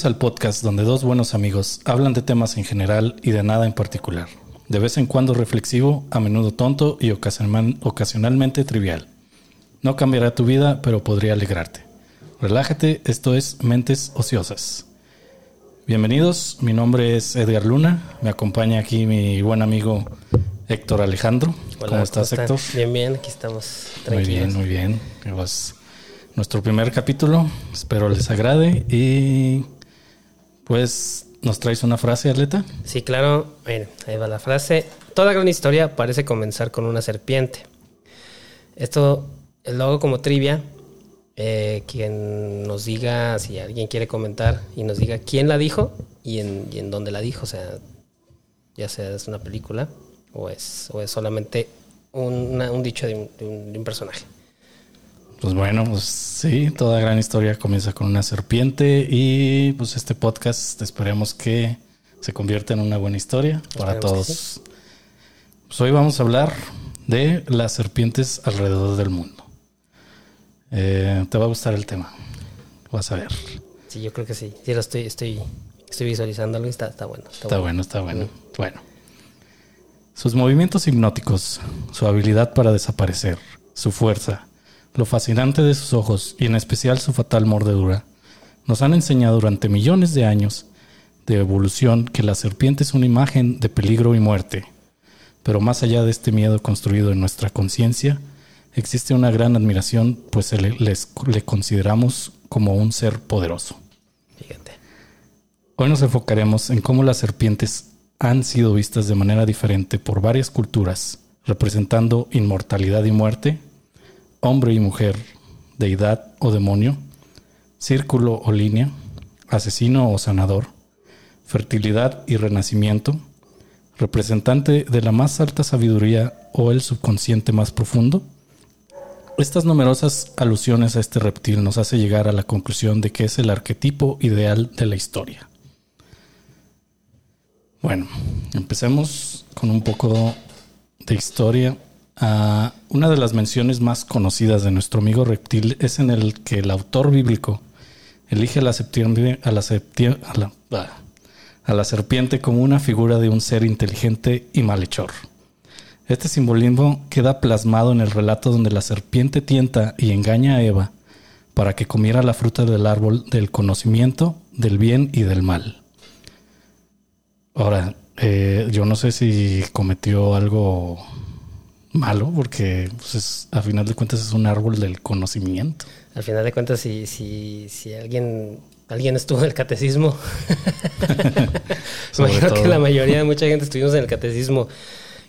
Bienvenidos al podcast donde dos buenos amigos hablan de temas en general y de nada en particular. De vez en cuando reflexivo, a menudo tonto y ocasionalmente trivial. No cambiará tu vida, pero podría alegrarte. Relájate, esto es Mentes Ociosas. Bienvenidos, mi nombre es Edgar Luna, me acompaña aquí mi buen amigo Héctor Alejandro. ¿Cómo estás, Héctor? Bien, bien, aquí estamos. Muy bien, muy bien. Nuestro primer capítulo, espero les agrade y pues nos traes una frase, Atleta. Sí, claro, bueno, ahí va la frase. Toda gran historia parece comenzar con una serpiente. Esto lo hago como trivia. Eh, quien nos diga, si alguien quiere comentar y nos diga quién la dijo y en, dónde la dijo, o sea, ya sea es una película o es, o es solamente un dicho de un, personaje. Pues bueno, pues sí, toda gran historia comienza con una serpiente y pues este podcast esperemos que se convierta en una buena historia para todos. Pues hoy vamos a hablar de las serpientes alrededor del mundo. Eh, te va a gustar el tema, vas a ver. Sí, yo creo que sí. Sí, lo estoy, estoy, estoy visualizando algo y está, está bueno. Está, bueno. está bueno. Bueno. Sus movimientos hipnóticos, su habilidad para desaparecer, su fuerza, lo fascinante de sus ojos y en especial su fatal mordedura, nos han enseñado durante millones de años de evolución que la serpiente es una imagen de peligro y muerte. Pero más allá de este miedo construido en nuestra conciencia, existe una gran admiración, pues le, le consideramos como un ser poderoso. Fíjate. Hoy nos enfocaremos en cómo las serpientes han sido vistas de manera diferente por varias culturas, representando inmortalidad y muerte, hombre y mujer, deidad o demonio, círculo o línea, asesino o sanador, fertilidad y renacimiento, representante de la más alta sabiduría o el subconsciente más profundo. Estas numerosas alusiones a este reptil nos hace llegar a la conclusión de que es el arquetipo ideal de la historia. Bueno, empecemos con un poco de historia. Ah, una de las menciones más conocidas de nuestro amigo reptil es en el que el autor bíblico elige a la, a la, ah, a la serpiente como una figura de un ser inteligente y malhechor. Este simbolismo queda plasmado en el relato donde la serpiente tienta y engaña a Eva para que comiera la fruta del árbol del conocimiento del bien y del mal. Ahora, eh, yo no sé si cometió algo malo, porque pues, a final de cuentas es un árbol del conocimiento. Al final de cuentas, si, si, si alguien alguien estuvo en el catecismo. Imagino que la mayoría de mucha gente estuvimos en el catecismo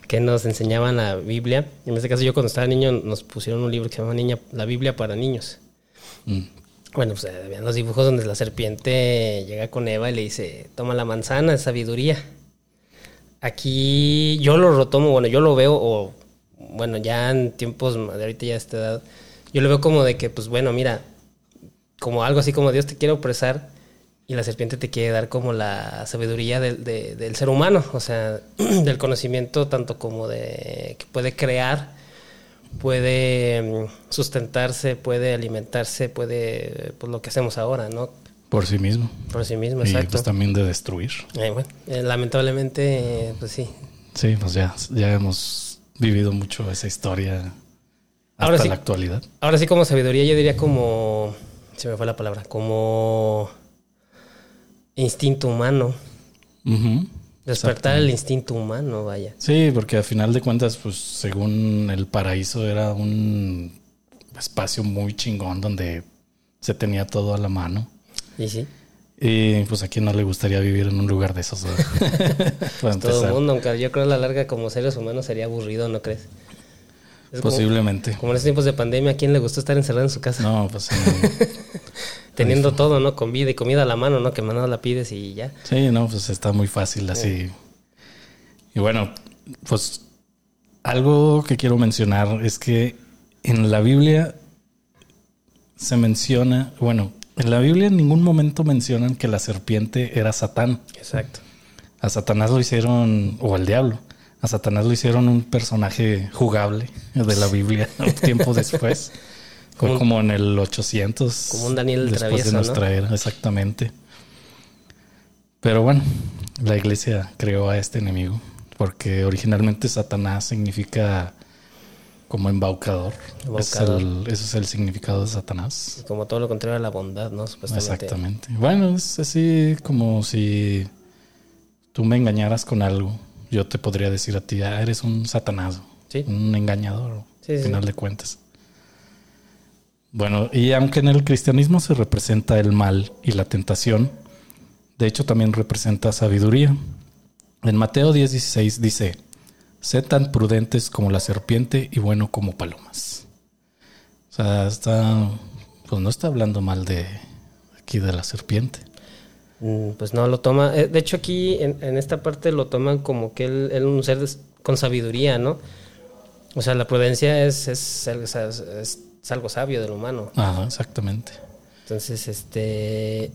que nos enseñaban la Biblia. En este caso, yo cuando estaba niño nos pusieron un libro que se llama Niña, La Biblia para niños. Mm. Bueno, pues eh, vean los dibujos donde la serpiente llega con Eva y le dice, toma la manzana, es sabiduría. Aquí yo lo retomo, bueno, yo lo veo, o bueno, ya en tiempos de ahorita ya a esta edad, yo lo veo como de que, pues bueno, mira, como algo así como Dios te quiere opresar y la serpiente te quiere dar como la sabiduría del, del ser humano, o sea, del conocimiento tanto como de que puede crear puede mm, sustentarse, puede alimentarse, puede, pues lo que hacemos ahora, ¿no? Por sí mismo. Por sí mismo, y exacto. pues también de destruir. Eh, bueno, eh, lamentablemente, pues sí. Sí, pues ya, ya hemos vivido mucho esa historia hasta la actualidad. Ahora sí, como sabiduría, yo diría como, se me fue la palabra, como instinto humano. Despertar el instinto humano, vaya. Sí, porque al final de cuentas, pues según el paraíso era un espacio muy chingón donde se tenía todo a la mano. Y sí. Y pues a quién no le gustaría vivir en un lugar de esos. pues todo el mundo, aunque yo creo a la larga como seres humanos sería aburrido, ¿no crees? Posiblemente. Como, en estos tiempos de pandemia, ¿a quién le gustó estar encerrado en su casa? No, pues Teniendo todo, ¿no? Con vida y comida a la mano, ¿no? Que mano la pides y ya. Sí, no, pues está muy fácil así. Y bueno, pues algo que quiero mencionar es que en la Biblia se menciona, bueno, en la Biblia en ningún momento mencionan que la serpiente era Satán. Exacto. A Satanás lo hicieron, o al diablo, a Satanás lo hicieron un personaje jugable de la Biblia un tiempo después. Fue Como en el 800. Como un Daniel después travieso, de ¿no? nuestra era, exactamente. Pero bueno, la iglesia creó a este enemigo porque originalmente Satanás significa como embaucador. Es Embaucador. el- ese es el significado de Satanás. Como todo lo contrario a la bondad, ¿no? Supuestamente. Exactamente. Bueno, es así como si tú me engañaras con algo. Yo te podría decir a ti, ah, eres un Satanás, Sí. un engañador, Sí, al sí. final de cuentas. Bueno, y aunque en el cristianismo se representa el mal y la tentación, de hecho también representa sabiduría. En Mateo 10:16 dice, sed tan prudentes como la serpiente y bueno como palomas. O sea, está, pues no está hablando mal de aquí de la serpiente. Mm, Pues no, lo toma. eh, De hecho, aquí en, en esta parte lo toman como que él él un ser con sabiduría, ¿no? O sea, la prudencia es, es, es- es- es algo sabio del humano. Ajá, exactamente. Entonces, este.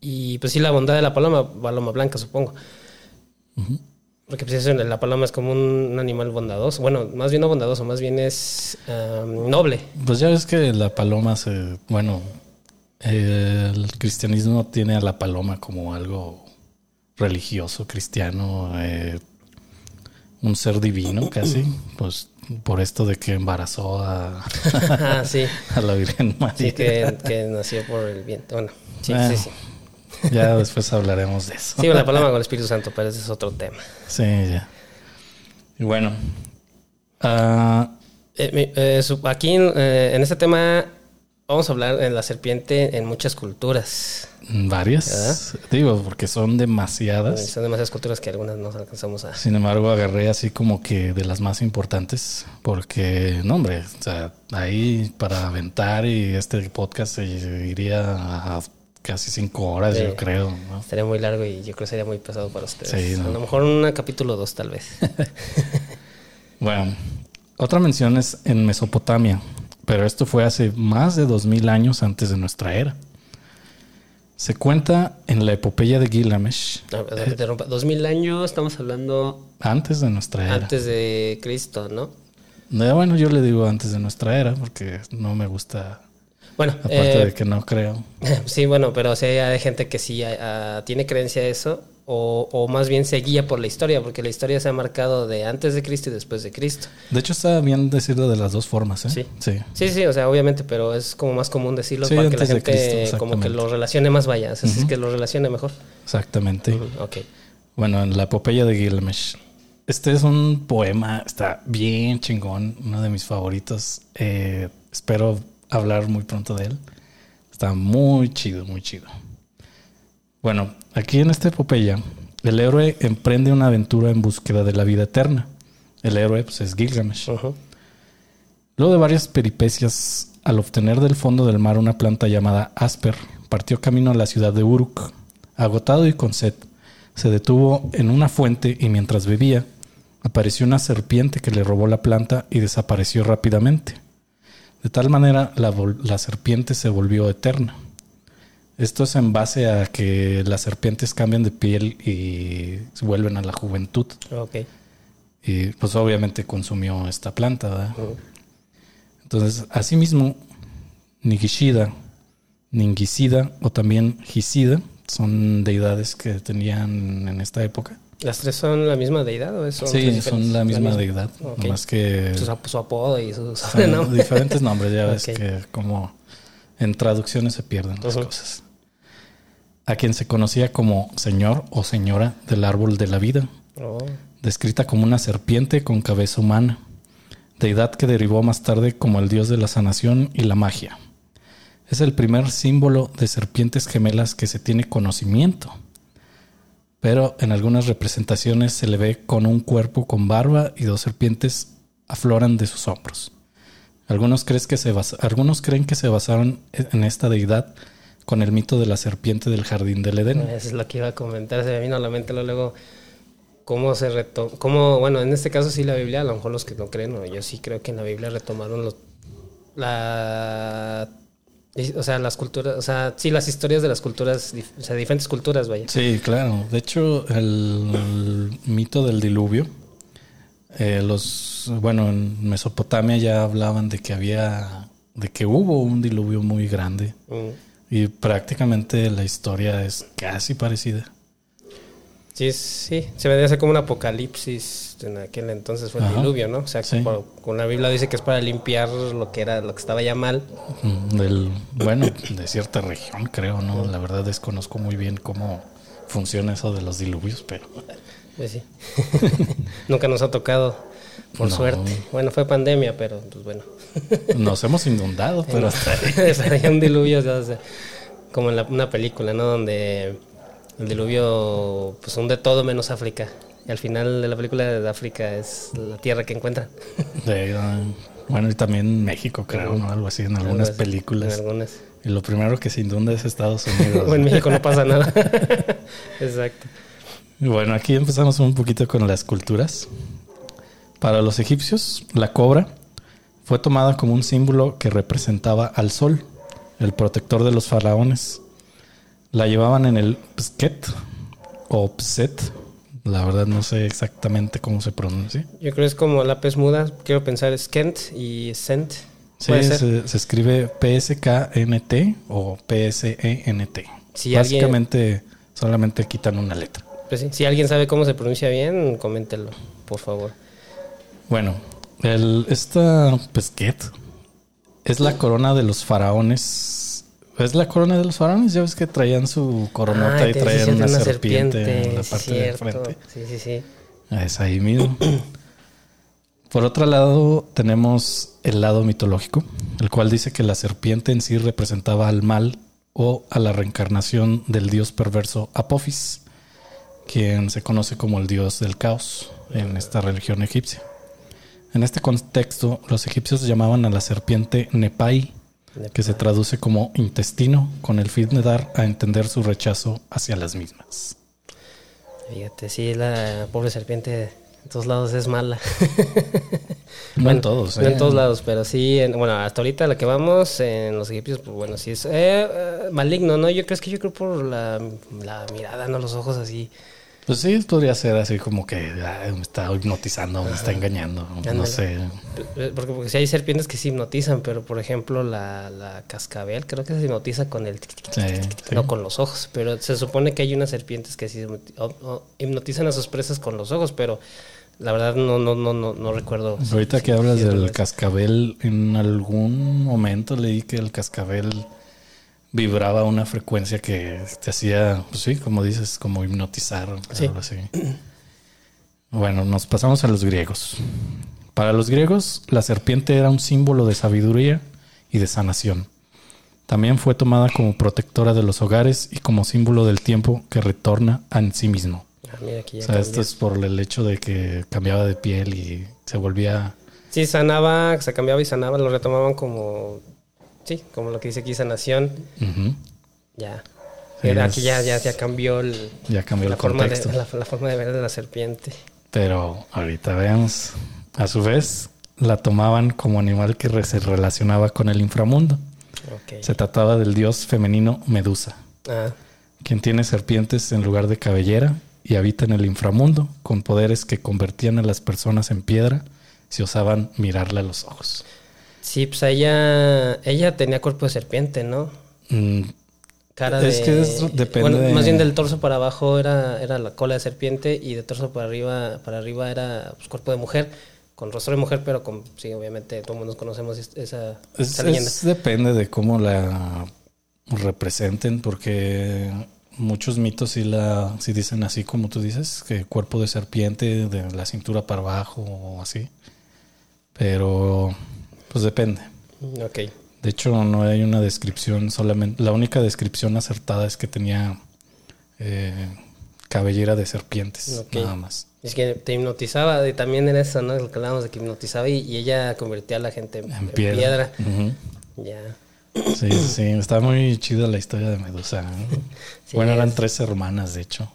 Y pues sí, la bondad de la paloma, paloma blanca, supongo. Porque pues eso, la paloma es como un, animal bondadoso. Bueno, más bien no bondadoso, más bien es ah, noble. Pues ya ves que la paloma se, bueno, eh, el cristianismo tiene a la paloma como algo religioso, cristiano, eh, un ser divino casi, pues por esto de que embarazó a, Ah, sí. a la Virgen María. Sí, que, que nació por el viento. Bueno, sí, sí, sí. Ya después hablaremos de eso. Sí, la paloma con el Espíritu Santo, pero ese es otro tema. Sí, ya. Y bueno, ah, Eh, eh, su- aquí en, eh, en este tema vamos a hablar de la serpiente en muchas culturas. varias, digo, porque son demasiadas. Son demasiadas culturas que algunas no alcanzamos a... Sin embargo, agarré así como que de las más importantes, porque, no, hombre, o sea, ahí para aventar y este podcast se iría a casi cinco horas, Sí. yo creo. ¿no? Estaría muy largo y yo creo que sería muy pesado para ustedes. Sí, no. A lo mejor un capítulo 2 tal vez. Bueno, otra mención es en Mesopotamia, pero esto fue hace más de dos mil años antes de nuestra era. Se cuenta en la epopeya de Gilgamesh, interrumpa. 2000 años, estamos hablando antes de nuestra era. antes de Cristo, ¿no? Eh, Bueno, yo le digo antes de nuestra era, porque no me gusta, Bueno, aparte eh, de que no creo. sí, bueno, pero sí hay gente que sí ah, tiene creencia a eso, o, o más bien se guía por la historia, porque la historia se ha marcado de antes de Cristo y después de Cristo. De hecho, está bien decirlo de las dos formas, ¿eh? Sí. Sí. Sí, sí, o sea, obviamente, pero es como más común decirlo Sí, para que la gente Cristo, como que lo relacione más vaya, o sea, es que lo relacione mejor. Exactamente. Ujú, Ok. Bueno, en la epopeya de Gilgamesh. Este es un poema, está bien chingón, uno de mis favoritos. Eh, espero hablar muy pronto de él. Está muy chido, muy chido. Bueno, aquí en esta epopeya, el héroe emprende una aventura en búsqueda de la vida eterna. El héroe pues, es Gilgamesh. Luego de varias peripecias, al obtener del fondo del mar una planta llamada Asper, partió camino a la ciudad de Uruk. Agotado y con sed, se detuvo en una fuente y mientras bebía, apareció una serpiente que le robó la planta y desapareció rápidamente. De tal manera, la, la serpiente se volvió eterna. Esto es en base a que las serpientes cambian de piel y vuelven a la juventud. Ok. Y pues obviamente consumió esta planta, ¿verdad? Entonces, asimismo, Nigishida, Ningisida o también Gisida son deidades que tenían en esta época. ¿Las tres son la misma deidad o tres Sí, son la misma deidad, más que Su, su apodo y su son sobrenombre. diferentes nombres, ya ves que como en traducciones se pierden las cosas. A quien se conocía como señor o señora del árbol de la vida, Oh, descrita como una serpiente con cabeza humana, deidad que derivó más tarde como el dios de la sanación y la magia. Es el primer símbolo de serpientes gemelas que se tiene conocimiento, pero en algunas representaciones se le ve con un cuerpo con barba y dos serpientes afloran de sus hombros. Algunos, crees que se basa- algunos creen que se basaron en esta deidad con el mito de la serpiente del jardín del Edén. Eso es lo que iba a comentar. Se me vino a la mente luego, cómo se retoma. Cómo, bueno, en este caso sí la Biblia, a lo mejor los que no creen, o yo sí creo que en la Biblia retomaron los, la. O sea, las culturas, o sea, sí, las historias de las culturas, o sea, diferentes culturas, vaya. Sí, claro. De hecho, el, mito del diluvio, eh, los, bueno, en Mesopotamia ya hablaban de que había de que hubo un diluvio muy grande Mm. y prácticamente la historia es casi parecida. Sí, sí, se vendría a ser como un apocalipsis en aquel entonces fue el Ajá. diluvio, ¿no? O sea, Sí. por- con la Biblia dice que es para limpiar lo que era, lo que estaba ya mal. Del, bueno, de cierta región, creo, ¿no? La verdad desconozco muy bien cómo funciona eso de los diluvios, pero Pues sí. Nunca nos ha tocado, por No. suerte. Bueno, fue pandemia, pero pues bueno. nos hemos inundado, pero hasta ahí. Estaría un diluvio, o sea, como en la- una película, ¿no? Donde el diluvio pues hunde todo menos África. Y al final de la película de África es la tierra que encuentran. Ah, bueno, y también México, creo, ¿no? Algo así en algunas así, películas. En algunas. Y lo primero que se inunda es Estados Unidos. O en México no pasa nada. Exacto. Bueno, aquí empezamos un poquito con las culturas. Para los egipcios, la cobra fue tomada como un símbolo que representaba al sol, el protector de los faraones. La llevaban en el psket o pset. La verdad no sé exactamente cómo se pronuncia. Yo creo que es como la pez muda. Quiero pensar es Kent y Sent. Sí, se, se escribe PSKNT o PSENT. Si Básicamente solamente quitan una letra. Pues sí, Si alguien sabe cómo se pronuncia bien, coméntelo, por favor. Bueno, el, esta pesquet es la corona de los faraones. ¿Es la corona de los faraones? Ya ves que traían su coronota Ah, y traían una, de serpiente, en la parte de cierto. frente. Sí, sí, sí. Es ahí mismo. Por otro lado, tenemos el lado mitológico, el cual dice que la serpiente en sí representaba al mal o a la reencarnación del dios perverso Apophis, quien se conoce como el dios del caos en esta religión egipcia. En este contexto, los egipcios llamaban a la serpiente Nepai, que se traduce como intestino, con el fin de dar a entender su rechazo hacia las mismas. Fíjate, sí, la pobre serpiente en todos lados es mala. No en todos, No ¿eh? en todos lados, pero sí, en- bueno, hasta ahorita la que vamos en los egipcios, pues bueno, sí es eh, eh, maligno, ¿no? Yo creo es que yo creo por la, la mirada, no los ojos así. Pues sí, podría ser así como que ay, me está hipnotizando, me está engañando. No sé. Eh, Porque, porque sí hay serpientes que se hipnotizan, pero por ejemplo la, la cascabel creo que se hipnotiza con el... tic, tic, tic, Sí, tic, tic, sí. No con los ojos, pero se supone que hay unas serpientes que o hipnotizan a sus presas con los ojos, pero la verdad no no no no, no recuerdo. si- Ahorita si- que hablas si del cascabel, en algún momento leí que el cascabel vibraba a una frecuencia que te hacía, pues sí, como dices, como hipnotizar Sí. algo así. Bueno, nos pasamos a los griegos. Para los griegos, la serpiente era un símbolo de sabiduría y de sanación. También fue tomada como protectora de los hogares y como símbolo del tiempo que retorna en sí mismo. Ah, mira, aquí ya O sea, cambió. esto es por el hecho de que cambiaba de piel y se volvía... Sí, sanaba, se cambiaba y sanaba, lo retomaban como sí, como lo que dice aquí sanación. Ya. Aquí ya, ya, ya cambió el, Ya cambió la, el forma de, la, la forma de ver de la serpiente. Pero ahorita veamos. A su vez, la tomaban como animal que se relacionaba con el inframundo. Se trataba del dios femenino Medusa, Ah, quien tiene serpientes en lugar de cabellera y habita en el inframundo, con poderes que convertían a las personas en piedra si osaban mirarle a los ojos. Sí, pues ella, ella tenía cuerpo de serpiente, ¿no? Mm, Cara Es de, que es- depende bueno, de- más bien del torso para abajo era, era la cola de serpiente y de torso para arriba, para arriba era pues, cuerpo de mujer, con rostro de mujer, pero con, sí, obviamente todo el mundo conocemos es- esa, Es, esa leyenda. es- depende de cómo la representen, porque muchos mitos sí la sí dicen así como tú dices, que cuerpo de serpiente de la cintura para abajo o así. Pero pues depende. Ok. De hecho, no hay una descripción solamente. La única descripción acertada es que tenía eh, cabellera de serpientes, Ok. nada más. Es que te hipnotizaba, y también era eso, ¿no? Lo que hablábamos de que hipnotizaba y, y ella convertía a la gente en, En piedra. piedra. Ujú. Ya. Sí, sí. Está muy chida la historia de Medusa. ¿eh? Sí, bueno, eran es- tres hermanas, de hecho.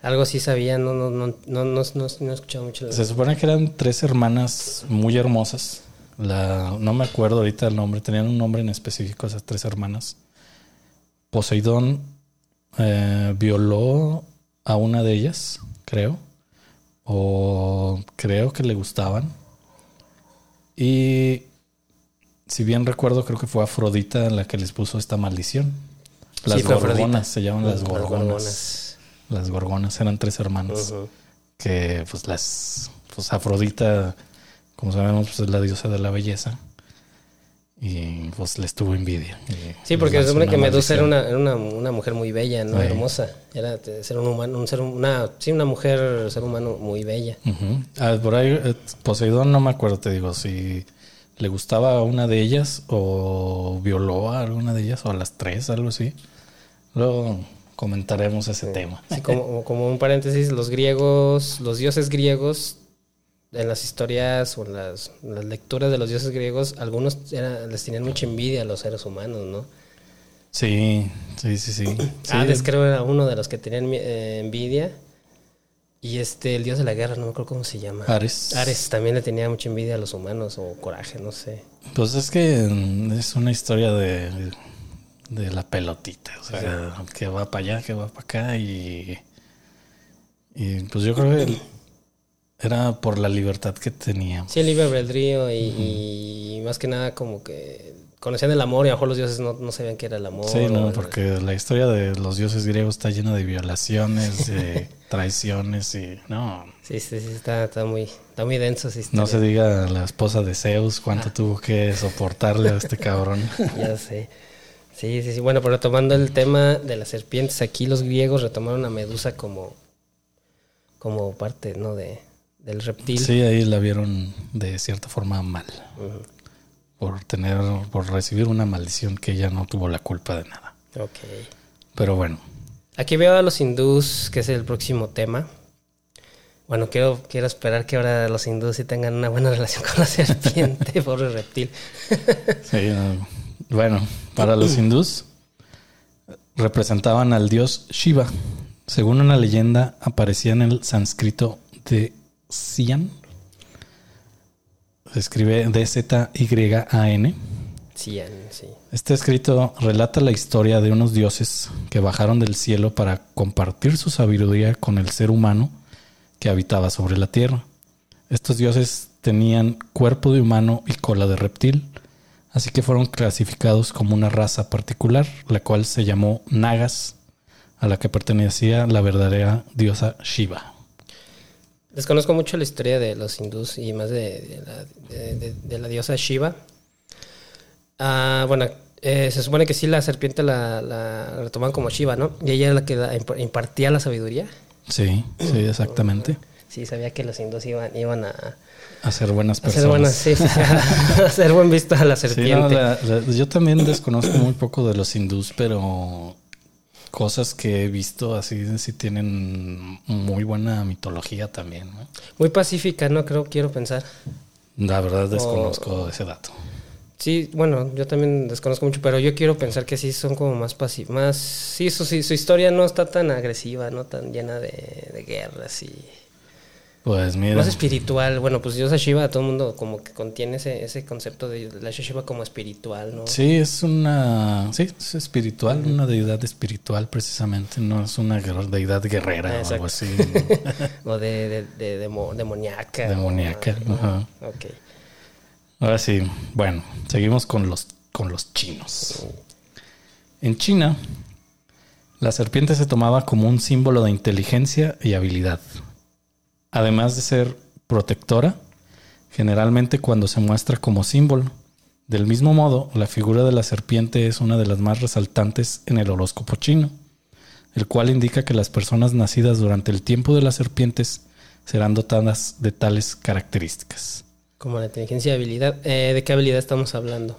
Algo sí sabía, no, no, no, no, no, no, no he escuchado mucho. la- Se supone que eran tres hermanas muy hermosas. La, no me acuerdo ahorita el nombre, tenían un nombre en específico esas tres hermanas. Poseidón eh, violó a una de ellas, creo. O creo que le gustaban. Y si bien recuerdo, creo que fue Afrodita la que les puso esta maldición. Las Sí, gorgonas, se llaman las Las gorgonas. gorgonas. Las gorgonas eran tres hermanas. Que pues las. Pues Afrodita, como sabemos, pues es la diosa de la belleza. Y pues les tuvo envidia. Sí, porque se supone que Medusa era una, era una, una mujer muy bella, ¿no? Sí. Hermosa. Era ser un humano, un ser, una, sí, una mujer, ser humano muy bella. Ujú. Ah, por ahí, eh, Poseidón, no me acuerdo, te digo, si le gustaba a una de ellas o violó a alguna de ellas o a las tres, algo así. Luego comentaremos ese tema. Así como, como un paréntesis, los griegos, los dioses griegos, en las historias o en las, en las lecturas de los dioses griegos, algunos era- les tenían mucha envidia a los seres humanos, ¿no? Sí, sí, sí, sí. Sí, Hades creo era uno de los que tenían eh, envidia. Y este, el dios de la guerra, no me acuerdo cómo se llama. Ares. Ares también le tenía mucha envidia a los humanos o coraje, no sé. Pues es que mm, es una historia de, de la pelotita, o sea, que va para allá, que va para acá y, y pues yo creo que el- era por la libertad que tenía. Sí, el libre albedrío y, y más que nada como que conocían el amor y a lo mejor los dioses no, no sabían qué era el amor. Sí, no, porque la historia de los dioses griegos está llena de violaciones, de traiciones y no, Sí, sí, sí, está, está muy, está muy denso esa no se diga la esposa de Zeus cuánto tuvo que soportarle a este cabrón. Ya sé. Sí, sí, sí. Bueno, pero retomando el tema de las serpientes, aquí los griegos retomaron a Medusa como, como parte, ¿no? De, del reptil. Sí, ahí la vieron de cierta forma mal. Por tener, por recibir una maldición que ella no tuvo la culpa de nada. Ok. Pero bueno, Aquí veo a los hindús, que es el próximo tema. Bueno, quiero, quiero esperar que ahora los hindús sí tengan una buena relación con la serpiente, pobre reptil. sí, eh, bueno, para los hindús representaban al dios Shiva. Según una leyenda, aparecía en el sánscrito de Sian. Se escribe D-Z-Y-A-N. Sí, sí. Este escrito relata la historia de unos dioses que bajaron del cielo para compartir su sabiduría con el ser humano que habitaba sobre la tierra. Estos dioses tenían cuerpo de humano y cola de reptil, así que fueron clasificados como una raza particular, la cual se llamó Nagas, a la que pertenecía la verdadera diosa Shiva. Desconozco mucho la historia de los hindús y más de, de la, de- la diosa Shiva. Ah, bueno, eh, se supone que sí la serpiente la, la como Shiva, ¿no? Y ella era la que la impartía la sabiduría. Sí, sí, exactamente. Sí, sabía que los hindús iban, iban a, A ser buenas a personas. hacer buenas, sí, a hacer buen visto a la Sí, serpiente. no, la- la- yo también desconozco muy poco de los hindús, pero cosas que he visto así sí tienen muy buena mitología también. ¿no? Muy pacífica, ¿no? Creo, quiero pensar. La verdad desconozco ese dato. Sí, bueno, yo también desconozco mucho, pero yo quiero pensar que sí son como más pasivos. Más, sí, su, su historia no está tan agresiva, no tan llena de, de guerras y... Pues mira, Más espiritual. Bueno, pues Diosa Shiva, todo el mundo como que contiene ese, ese concepto de la Shiva como espiritual, ¿no? sí, es una, sí, es espiritual, una deidad espiritual precisamente, no es una deidad guerrera o algo así. o de, de, de demo- demoníaca. Demoníaca, ¿no? ajá. Ok. Ahora sí, bueno, seguimos con los, con los chinos. En China, la serpiente se tomaba como un símbolo de inteligencia y habilidad. Además de ser protectora, generalmente cuando se muestra como símbolo. Del mismo modo, la figura de la serpiente es una de las más resaltantes en el horóscopo chino, el cual indica que las personas nacidas durante el tiempo de las serpientes serán dotadas de tales características. Como la inteligencia y habilidad. Eh, ¿De qué habilidad estamos hablando?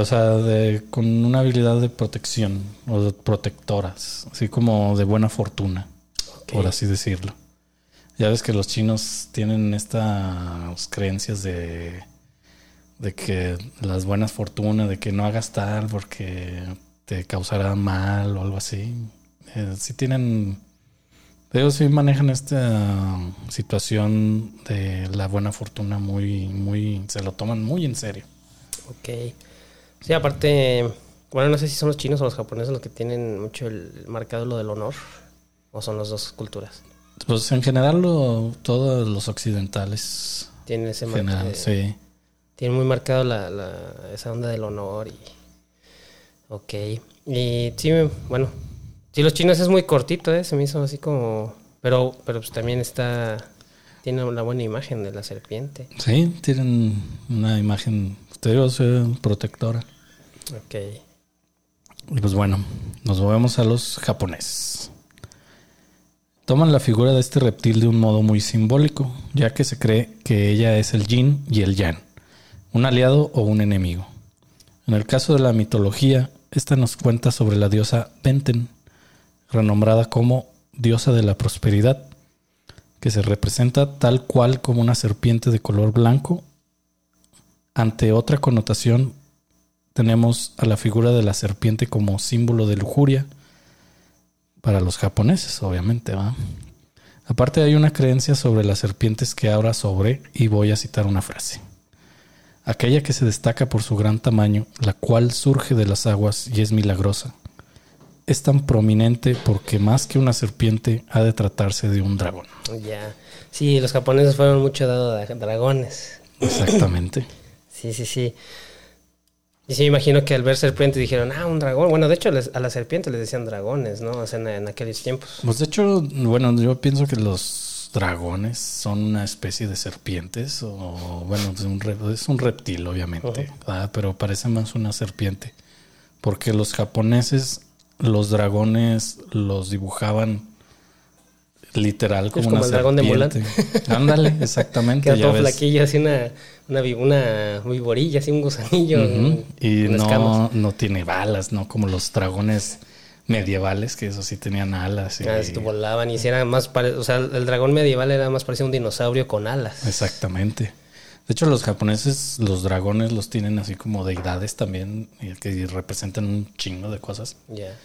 O sea, de- con una habilidad de protección o de protectoras, así como de buena fortuna, por así decirlo. Ya ves que los chinos tienen estas creencias de, de que las buenas fortunas, de que no hagas tal porque te causará mal o algo así. Eh, sí tienen, ellos sí manejan esta situación de la buena fortuna muy, muy, se lo toman muy en serio. Ok. Sí, aparte, bueno, no sé si son los chinos o los japoneses los que tienen mucho el marcado lo del honor, o son las dos culturas. Pues en general lo- todos los occidentales Tienen ese en general, marca- sí. Tiene muy marcado la, la, esa onda del honor y... Ok. Y sí, bueno. Sí, los chinos es muy cortito, ¿eh? Se me hizo así como... Pero, pero pues también está... Tiene una buena imagen de la serpiente. Sí, tienen una imagen, te protectora. Ok. Y pues bueno, nos movemos a los japoneses. Toman la figura de este reptil de un modo muy simbólico, ya que se cree que ella es el yin y el yang, un aliado o un enemigo. En el caso de la mitología, esta nos cuenta sobre la diosa Benten, renombrada como diosa de la prosperidad, que se representa tal cual como una serpiente de color blanco. Ante otra connotación, tenemos a la figura de la serpiente como símbolo de lujuria, para los japoneses, obviamente. ¿va? Aparte hay una creencia sobre las serpientes que habla sobre, y voy a citar una frase. Aquella que se destaca por su gran tamaño, la cual surge de las aguas y es milagrosa, es tan prominente porque más que una serpiente ha de tratarse de un dragón. Ya. Sí, los japoneses fueron mucho dados a dragones. Exactamente. sí, sí, sí. Y sí, me imagino que al ver serpientes dijeron, ah, un dragón. Bueno, de hecho a las serpientes les decían dragones, ¿no? O sea, en, aquellos tiempos. Pues de hecho, bueno, yo pienso que los dragones son una especie de serpientes, o bueno, es un, es un reptil, obviamente, pero parece más una serpiente. Porque los japoneses los dragones los dibujaban literal como, como el dragón de Mulan. Ándale, exactamente. Queda todo flaquillo, así una, una, una viborilla, así un gusanillo. Y no, no tiene balas, ¿no? Como los dragones medievales, que eso sí tenían alas. Y, ah, volaban y era más, o sea, el dragón medieval era más parecido a un dinosaurio con alas. Exactamente. De hecho, los japoneses, los dragones los tienen así como deidades también, que representan un chingo de cosas. Ya.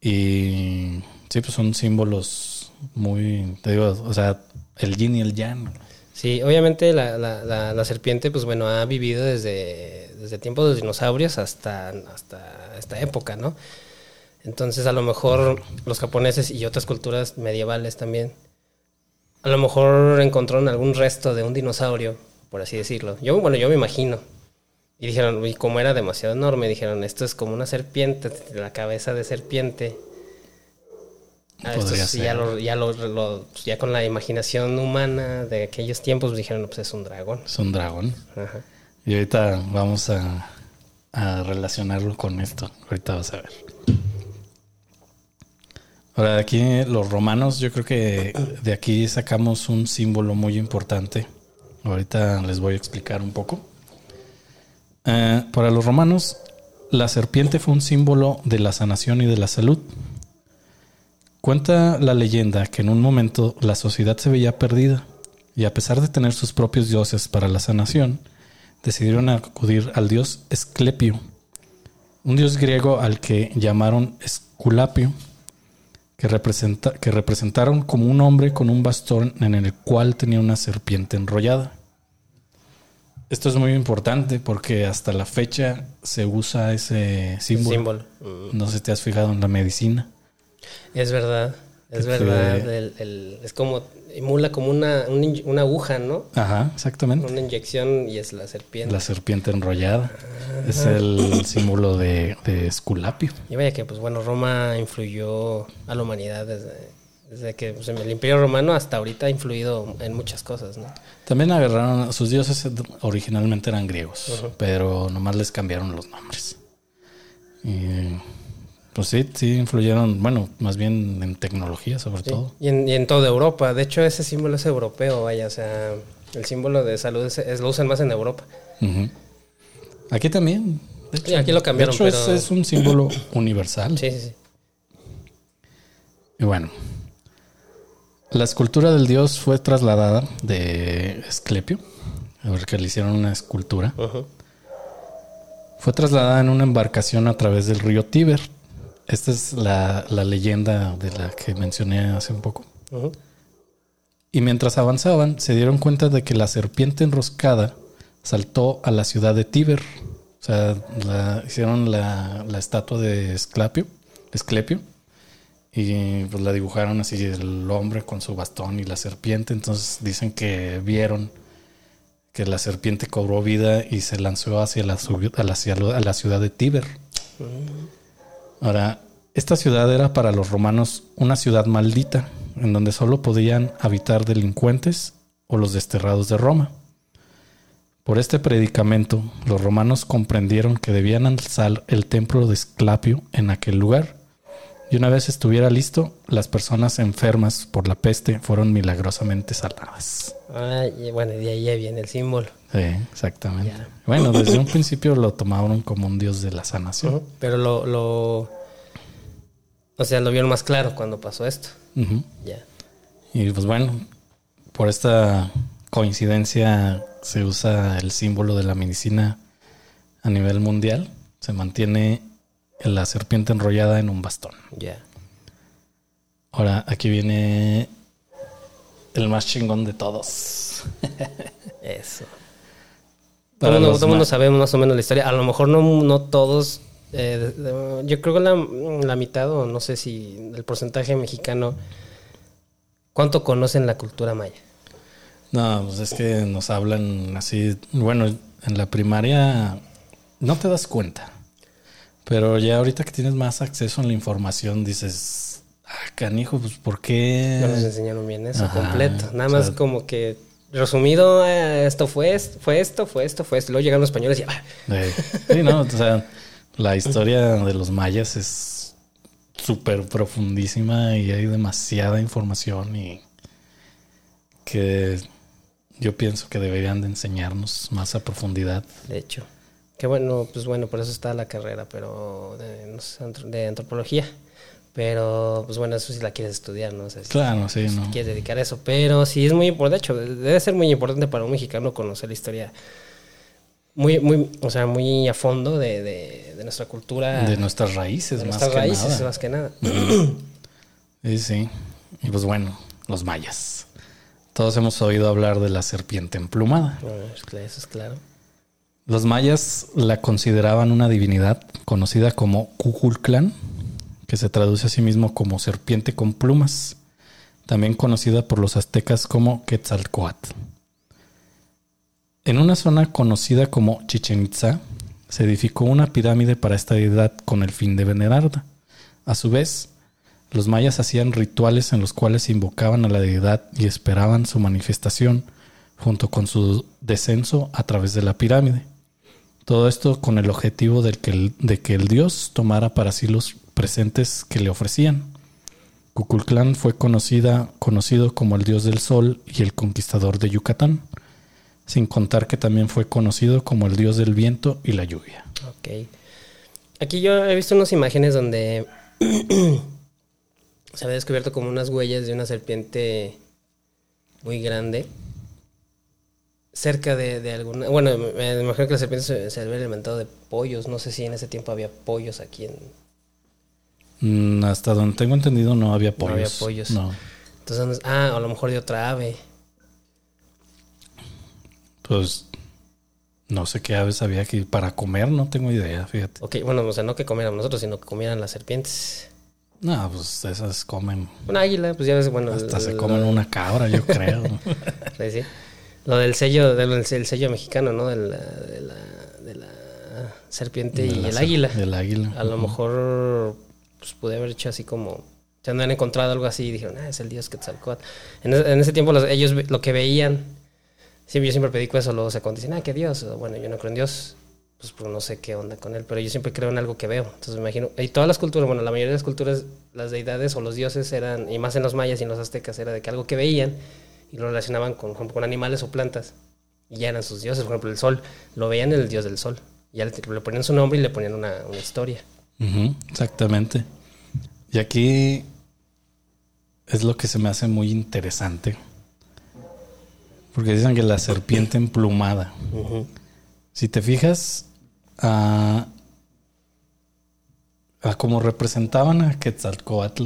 Y sí, pues son símbolos muy, te digo, o sea, el yin y el yang. Sí, obviamente la, la, la, serpiente, pues bueno, ha vivido desde, desde tiempos de dinosaurios hasta, hasta esta época, ¿no? Entonces, a lo mejor los japoneses y otras culturas medievales también, a lo mejor encontraron algún resto de un dinosaurio, por así decirlo. Yo, bueno, yo me imagino. Y dijeron, y como era demasiado enorme, dijeron, esto es como una serpiente, la cabeza de serpiente. Ah, esto ya, lo, ya, lo, ya con la imaginación humana de aquellos tiempos dijeron, pues es un dragón. Es un dragón. Y ahorita vamos a, a relacionarlo con esto. Ahorita vas a ver. Ahora, de aquí los romanos, yo creo que de aquí sacamos un símbolo muy importante. Ahorita les voy a explicar un poco. Eh, para los romanos, la serpiente fue un símbolo de la sanación y de la salud. Cuenta la leyenda que en un momento la sociedad se veía perdida y a pesar de tener sus propios dioses para la sanación, decidieron acudir al dios Esclepio, un dios griego al que llamaron Esculapio, que, representa, que representaron como un hombre con un bastón en el cual tenía una serpiente enrollada. Esto es muy importante porque hasta la fecha se usa ese símbolo. No sé si te has fijado en la medicina. Es verdad, es verdad. es como, emula como una, una, aguja, ¿no? Ajá, exactamente. Una inyección y es la serpiente. La serpiente enrollada. Es el símbolo de, de Esculapio. Y vaya que, pues bueno, Roma influyó a la humanidad desde desde que pues, el Imperio Romano hasta ahorita ha influido en muchas cosas, ¿no? También agarraron, sus dioses originalmente eran griegos, pero nomás les cambiaron los nombres. Y pues sí, sí influyeron, bueno, más bien en tecnología sobre todo. Y en, y en, toda Europa. De hecho, ese símbolo es europeo, vaya, o sea, el símbolo de salud es, lo usan más en Europa. Aquí también. sí, aquí lo cambiaron. De hecho, es un símbolo universal. Sí, sí, sí. Y bueno, la escultura del dios fue trasladada de Esclepio, a ver que le hicieron una escultura. Fue trasladada en una embarcación a través del río Tíber. Esta es la, leyenda de la que mencioné hace un poco. Y mientras avanzaban, se dieron cuenta de que la serpiente enroscada saltó a la ciudad de Tíber. O sea, hicieron la, la estatua de Esclepio, Esclepio y pues la dibujaron así el hombre con su bastón y la serpiente. Entonces dicen que vieron que la serpiente cobró vida y se lanzó hacia la, la, hacia la ciudad de Tíber. Ahora, esta ciudad era para los romanos una ciudad maldita, en donde solo podían habitar delincuentes o los desterrados de Roma. Por este predicamento, los romanos comprendieron que debían alzar el templo de Esclapio en aquel lugar. Y una vez estuviera listo, las personas enfermas por la peste fueron milagrosamente sanadas. Ah, y bueno, de ahí ya viene el símbolo. Sí, exactamente. Bueno, desde un principio lo tomaron como un dios de la sanación. Pero lo, lo. O sea, lo vieron más claro cuando pasó esto. Ya. Y pues bueno, por esta coincidencia se usa el símbolo de la medicina a nivel mundial. Se mantiene la serpiente enrollada en un bastón. Ya. Ahora, aquí viene el más chingón de todos. Eso. Todo, mundo, todo mundo ma- sabe más o menos la historia. A lo mejor no, no todos. eh, yo creo que la, la mitad, o no sé si el porcentaje mexicano. ¿Cuánto conocen la cultura maya? No, pues es que nos hablan así. Bueno, en la primaria no te das cuenta. Pero ya ahorita que tienes más acceso a la información, dices, ah, canijo, pues ¿por qué? No nos enseñaron bien eso Ajá, completo. Nada más sea- como que resumido, eh, esto fue esto, fue esto, fue esto, fue esto. Luego llegaron los españoles y Eh, sí, no, o sea, la historia de los mayas es súper profundísima y hay demasiada información y que yo pienso que deberían de enseñarnos más a profundidad. de hecho. Que bueno, pues bueno, por eso está la carrera, pero de antropología. Pero, pues bueno, eso si la quieres estudiar, ¿no? O sea, si Claro, sí, ¿no? quieres dedicar a eso. Pero sí es muy importante, de hecho, debe ser muy importante para un mexicano conocer la historia muy, muy, o sea, muy a fondo de, de- de nuestra cultura. De nuestras raíces, de más nuestras que raíces, nada. más que nada. Sí, sí. Y pues bueno, los mayas. Todos hemos oído hablar de la serpiente emplumada. Bueno, eso es claro. Los mayas la consideraban una divinidad conocida como Cuculclan, que se traduce a sí mismo como serpiente con plumas, también conocida por los aztecas como Quetzalcoatl. En una zona conocida como Chichen Itza, se edificó una pirámide para esta deidad con el fin de venerarla. A su vez, los mayas hacían rituales en los cuales invocaban a la deidad y esperaban su manifestación junto con su descenso a través de la pirámide. Todo esto con el objetivo de que el, de que el dios tomara para sí los presentes que le ofrecían. Cuculcán fue conocida, conocido como el dios del sol y el conquistador de Yucatán, sin contar que también fue conocido como el dios del viento y la lluvia. Ok. Aquí yo he visto unas imágenes donde se había descubierto como unas huellas de una serpiente muy grande cerca de, de alguna... Bueno, me imagino que la serpiente se, se había alimentado de pollos. No sé si en ese tiempo había pollos aquí en... Mm, hasta donde tengo entendido no había No pollos. había pollos. No. Entonces, ¿dónde- ah, a lo mejor de otra ave. Pues no sé qué aves había aquí para comer, no tengo idea, fíjate. Ok, bueno, o sea, no que comieran nosotros, sino que comieran las serpientes. No, pues esas comen. Una águila, pues ya ves, bueno... Hasta se comen una cabra, yo creo. Sí, sí. Lo del sello, del el sello mexicano, ¿no? De la, de la, de la serpiente De y la el ser- águila. del águila. A lo mejor pues pude haber hecho así como se han encontrado algo así y dijeron, ah, es el dios Quetzalcóatl. En, ese- en ese tiempo los- ellos lo que veían, siempre, yo siempre predico eso, luego se dicen, ah, ¿qué dios? Bueno, yo no creo en Dios, pues, pues no sé qué onda con él, pero yo siempre creo en algo que veo. Entonces me imagino, y todas las culturas, bueno, la mayoría de las culturas, las deidades o los dioses eran, y más en los mayas y en los aztecas, era de que algo que veían y lo relacionaban con, con animales o plantas. Y ya eran sus dioses, por ejemplo, el sol, lo veían el dios del sol. Ya le, le ponían su nombre y le ponían una, una historia. Ujú, exactamente. Y aquí es lo que se me hace muy interesante. Porque dicen que la serpiente emplumada. Si te fijas a, a cómo representaban a Quetzalcoatl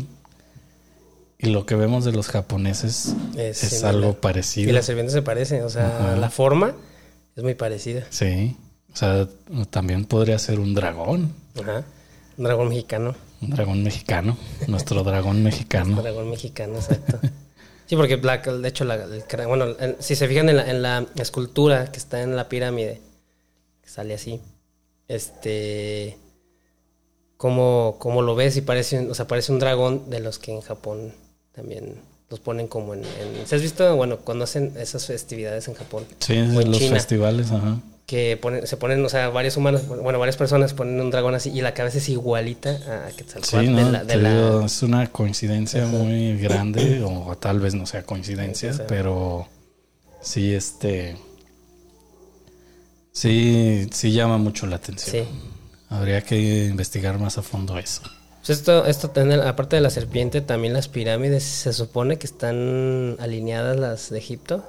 y lo que vemos de los japoneses Es algo Y parecido. la serpiente se parece, o sea, la forma es muy parecida. Sí. O sea, también podría ser un dragón. Ajá. Un dragón mexicano. Un dragón mexicano. Nuestro dragón mexicano. dragón mexicano, exacto. Sí, porque la- de hecho, la, el bueno, en- si se fijan en la, en la escultura que está en la pirámide, que sale así, este, como, como lo ves y parece, un- o sea, parece un dragón de los que en Japón también los ponen como en, en- ¿sí has visto? Bueno, cuando hacen esas festividades en Japón, Sí, en los China, festivales, ajá. Que se ponen, o sea, varios humanos, bueno, varias personas ponen un dragón así y la cabeza es igualita a Quetzalcóatl Sí, la- de la- digo, es una coincidencia muy grande, o tal vez no sea coincidencia, Sí, pero sí, este. Sí, sí llama mucho la atención. Sí. Habría que investigar más a fondo eso. Pues esto, esto aparte de la serpiente, también las pirámides se supone que están alineadas las de Egipto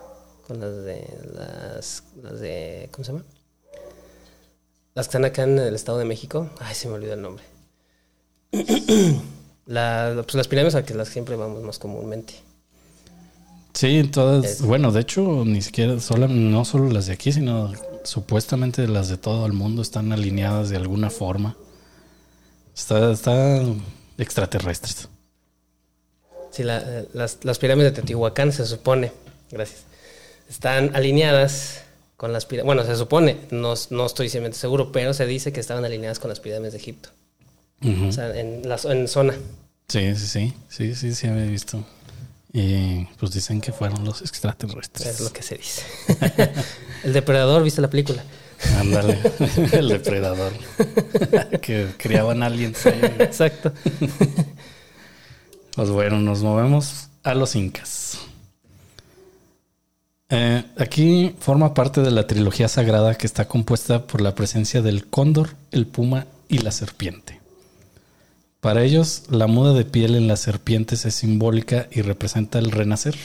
con las de las, las de ¿cómo se llama? Las que están acá en el Estado de México. Ay, se me olvidó el nombre. La- pues las pirámides a que las siempre vamos más comúnmente. Sí, todas. Es- Bueno, de hecho, ni siquiera, solo, no solo las de aquí, sino supuestamente las de todo el mundo están alineadas de alguna forma. Está, está extraterrestres. Sí, la- eh, las, las pirámides de Teotihuacán se supone, gracias, están alineadas con las pirámides. Bueno, se supone, no, no estoy 100% seguro, pero se dice que estaban alineadas con las pirámides de Egipto. O sea, en, la, en zona. Sí, sí, sí, sí, sí, sí, había visto. Y pues dicen que fueron los Es extraterrestres. lo que se dice. El depredador, ¿viste la película? Ándale, el depredador. que criaban aliens ahí. Exacto. Pues bueno, nos movemos a los incas. Eh, aquí forma parte de la trilogía sagrada que está compuesta por la presencia del cóndor, el puma y la serpiente. Para ellos, la muda de piel en las serpientes es simbólica y representa el renacer.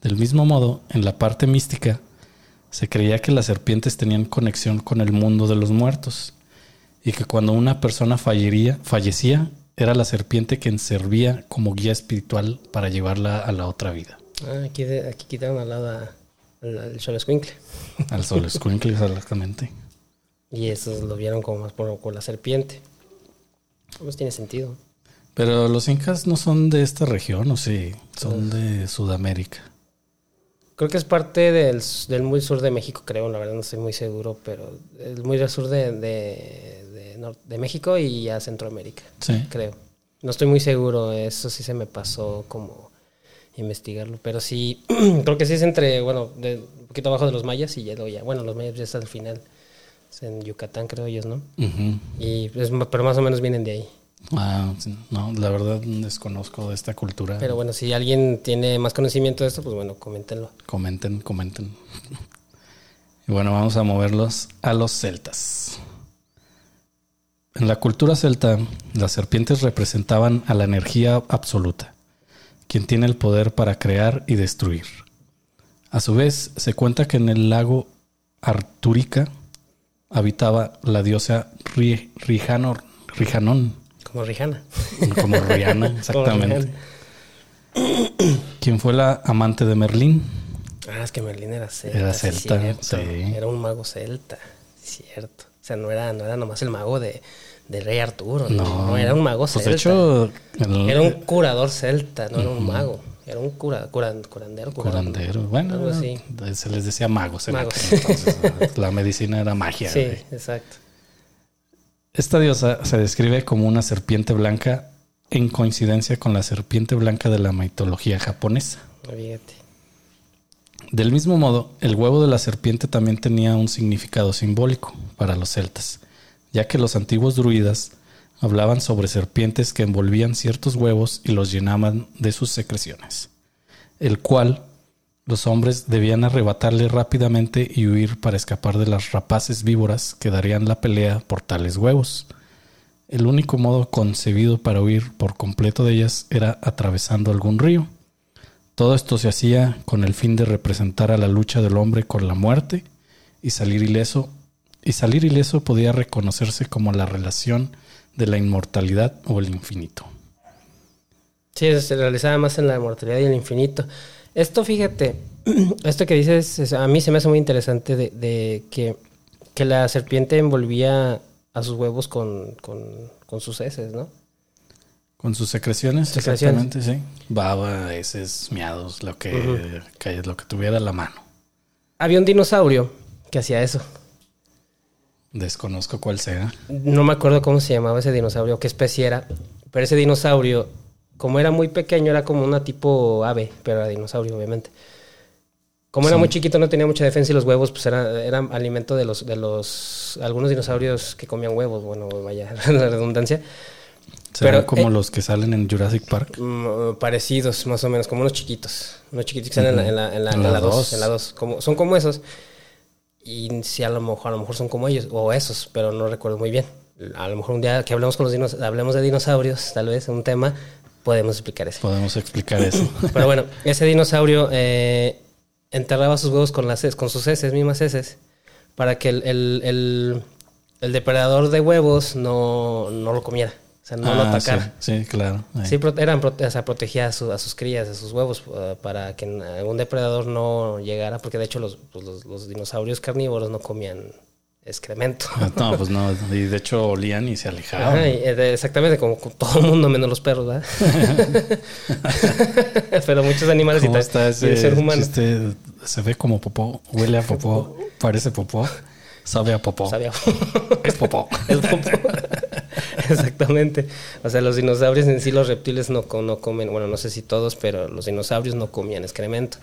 Del mismo modo, en la parte mística, se creía que las serpientes tenían conexión con el mundo de los muertos y que cuando una persona fallecía, era la serpiente quien servía como guía espiritual para llevarla a la otra vida. Ah, aquí, de- aquí quitaron al lado a- al, al Xoloscuincle. Al sol escuincle, exactamente. Y esos lo vieron como más por, la serpiente. Pues tiene sentido. Pero los incas no son de esta región, ¿o sí? Son de Sudamérica. Creo que es parte del, del muy sur de México, creo, la verdad no estoy muy seguro, pero el muy del sur de, de, de de México y a Centroamérica, Sí. creo. No estoy muy seguro, eso sí se me pasó como investigarlo, pero sí, creo que sí es entre, bueno, de, un poquito abajo de los mayas y ya, ya, bueno, los mayas ya está al final, es en Yucatán creo ellos, ¿no? Y pero más o menos vienen de ahí. Ah, no, la verdad desconozco de esta cultura. Pero bueno, si alguien tiene más conocimiento de esto, pues bueno, coméntenlo. Comenten, comenten. Y bueno, vamos a moverlos a los celtas. En la cultura celta, las serpientes representaban a la energía absoluta, quien tiene el poder para crear y destruir. A su vez, se cuenta que en el lago Artúrica habitaba la diosa Ri- Rijano- Rijanón, Como Rihanna. como Rihanna, exactamente, quien fue la amante de Merlín. Ah, es que Merlín era celta. Era celta, sí. Era un mago celta, cierto. O sea, no era, no era nomás el mago de, del rey Arturo, no, No, no, era un mago Pues celta. de hecho, el- era un curador celta, no era un mago. Era un cura, curan- curandero, curandero. Bueno, algo así. se les decía magos. entonces, la medicina era magia. Sí, güey. exacto. Esta diosa se describe como una serpiente blanca en coincidencia con la serpiente blanca de la mitología japonesa. Fíjate. Del mismo modo, el huevo de la serpiente también tenía un significado simbólico para los celtas, ya que los antiguos druidas hablaban sobre serpientes que envolvían ciertos huevos y los llenaban de sus secreciones, el cual los hombres debían arrebatarle rápidamente y huir para escapar de las rapaces víboras que darían la pelea por tales huevos. El único modo concebido para huir por completo de ellas era atravesando algún río. Todo esto se hacía con el fin de representar a la lucha del hombre con la muerte y salir ileso. Y salir ileso podía reconocerse como la relación de la inmortalidad o el infinito. Sí, se realizaba más en la inmortalidad y el infinito. Esto, fíjate, esto que dices, es- a mí se me hace muy interesante de, de que, que la serpiente envolvía a sus huevos con, con, con sus heces, ¿no? Con sus secreciones, Secreciones. exactamente, sí. Baba, heces, miados, lo que, que- lo que tuviera a la mano. Había un dinosaurio que hacía eso. Desconozco cuál sea. No me acuerdo cómo se llamaba ese dinosaurio, qué especie era. Pero ese dinosaurio, como era muy pequeño, era como una tipo ave, pero era dinosaurio, obviamente. Como era muy chiquito, no tenía mucha defensa y los huevos, pues era, era alimento de los, de los algunos dinosaurios que comían huevos. Bueno, vaya la redundancia. Serán Pero, como eh, los que salen en Jurassic Park. Mm, parecidos, más o menos, como unos chiquitos. Unos chiquitos que salen en la- en la, en la, En en la la dos, dos. en la dos. Como, son como esos. Y sí, a lo mejor, a lo mejor son como ellos, o esos, pero no recuerdo muy bien. A lo mejor un día que hablemos con los dinos, hablemos de dinosaurios, tal vez, un tema, podemos explicar eso. Podemos explicar eso. Pero bueno, ese dinosaurio eh, enterraba sus huevos con las con sus heces, mismas heces, para que el, el- el- el depredador de huevos no, no lo comiera. O sea, no lo Ah, atacara. Sí, sí, claro. ahí. Sí, eran, o sea, protegía a, su- a sus crías, a sus huevos, eh, para que algún depredador no llegara, porque de hecho los, pues, los, los dinosaurios carnívoros no comían excremento. Ah, No, pues no. Y de hecho olían y se alejaban. Ajá, y, eh, exactamente, como todo el mundo, menos los perros, ¿verdad? Pero muchos animales y, ¿Cómo ta- está y ese el ser humano. chiste? Se ve como popó, huele a popó, parece popó, sabe a popó. Sabía. Es popó. Es popó. Exactamente. O sea, los dinosaurios en sí, los reptiles no, no comen, bueno, no sé si todos, pero los dinosaurios no comían excremento.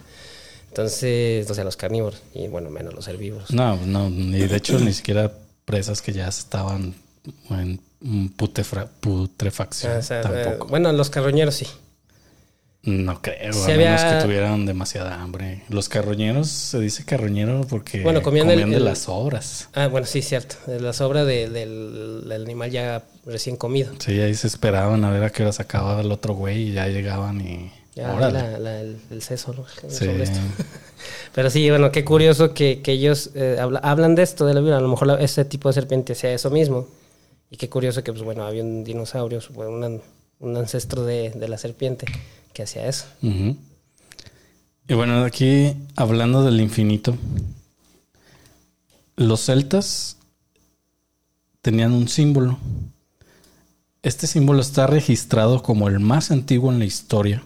Entonces, o sea, los carnívoros, y bueno, menos los herbívoros. No, no, ni de hecho ni siquiera presas que ya estaban en putrefacción. O sea, eh, tampoco. bueno, los carroñeros sí. No creo, sí a menos había- que tuvieran demasiada hambre. Los carroñeros, se dice carroñero porque Bueno, comían comían, el- de las sobras. Ah, bueno, sí, cierto. De La sobra de- del, del animal ya recién comido. Sí, ahí se esperaban a ver a qué hora sacaba el otro güey y ya llegaban y... Ya, órale. la- la- el, el seso, ¿no? Sí. Sobre esto. Pero sí, bueno, qué curioso que, que ellos eh, habla- hablan de esto, de la vida. A lo mejor la- ese tipo de serpiente hacía eso mismo. Y qué curioso que, pues bueno, había un dinosaurio, bueno, un, an- un ancestro de, de la serpiente que hacía eso. Y bueno, aquí hablando del infinito, los celtas tenían un símbolo. Este símbolo está registrado como el más antiguo en la historia,